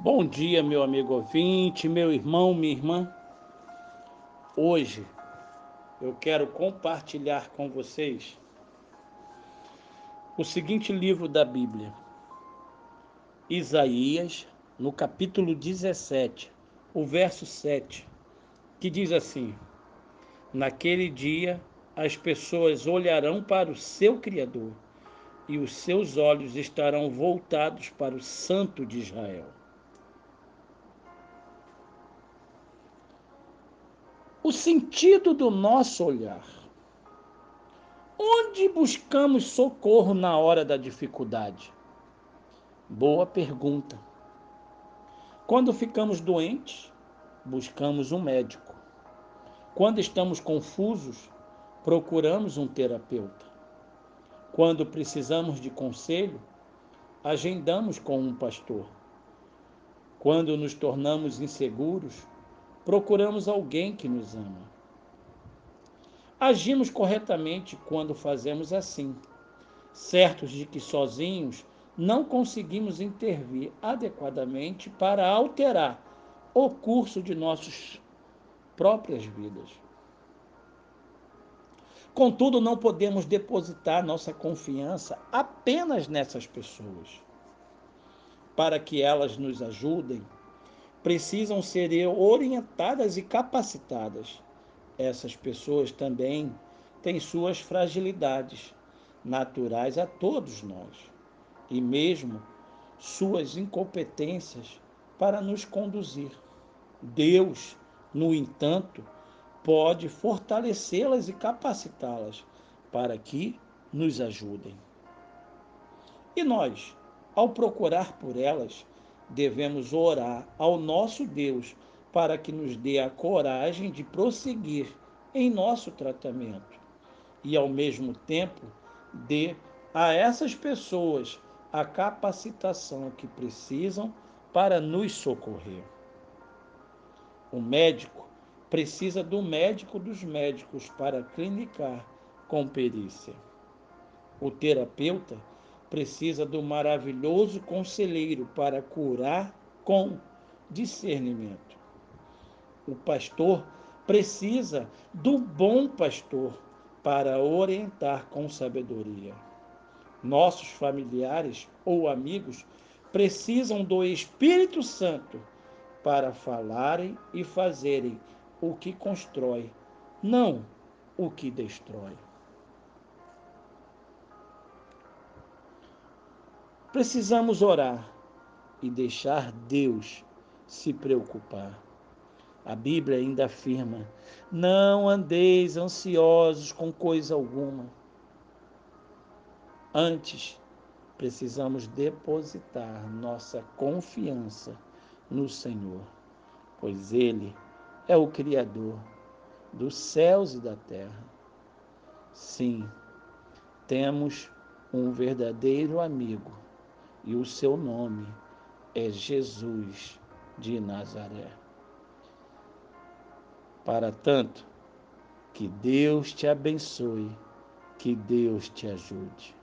Bom dia, meu amigo ouvinte, meu irmão, minha irmã. Hoje eu quero compartilhar com vocês o seguinte livro da Bíblia, Isaías, no capítulo 17, o verso 7, que diz assim: Naquele dia as pessoas olharão para o seu Criador e os seus olhos estarão voltados para o Santo de Israel. O sentido do nosso olhar. Onde buscamos socorro na hora da dificuldade? Boa pergunta. Quando ficamos doentes, buscamos um médico. Quando estamos confusos, procuramos um terapeuta. Quando precisamos de conselho, agendamos com um pastor. Quando nos tornamos inseguros, procuramos alguém que nos ama. Agimos corretamente quando fazemos assim, certos de que sozinhos não conseguimos intervir adequadamente para alterar o curso de nossas próprias vidas. Contudo, não podemos depositar nossa confiança apenas nessas pessoas. Para que elas nos ajudem, precisam ser orientadas e capacitadas. Essas pessoas também têm suas fragilidades, naturais a todos nós, e mesmo suas incompetências para nos conduzir. Deus, no entanto, pode fortalecê-las e capacitá-las para que nos ajudem. E nós, ao procurar por elas, devemos orar ao nosso Deus para que nos dê a coragem de prosseguir em nosso tratamento e, ao mesmo tempo, dê a essas pessoas a capacitação que precisam para nos socorrer. O médico precisa do médico dos médicos para clinicar com perícia. O terapeuta precisa do maravilhoso conselheiro para curar com discernimento. O pastor precisa do bom pastor para orientar com sabedoria. Nossos familiares ou amigos precisam do Espírito Santo para falarem e fazerem o que constrói, não o que destrói. Precisamos orar e deixar Deus se preocupar. A Bíblia ainda afirma: não andeis ansiosos com coisa alguma. Antes, precisamos depositar nossa confiança no Senhor, pois Ele é o Criador dos céus e da terra. Sim, temos um verdadeiro amigo e o seu nome é Jesus de Nazaré. Para tanto, que Deus te abençoe, que Deus te ajude.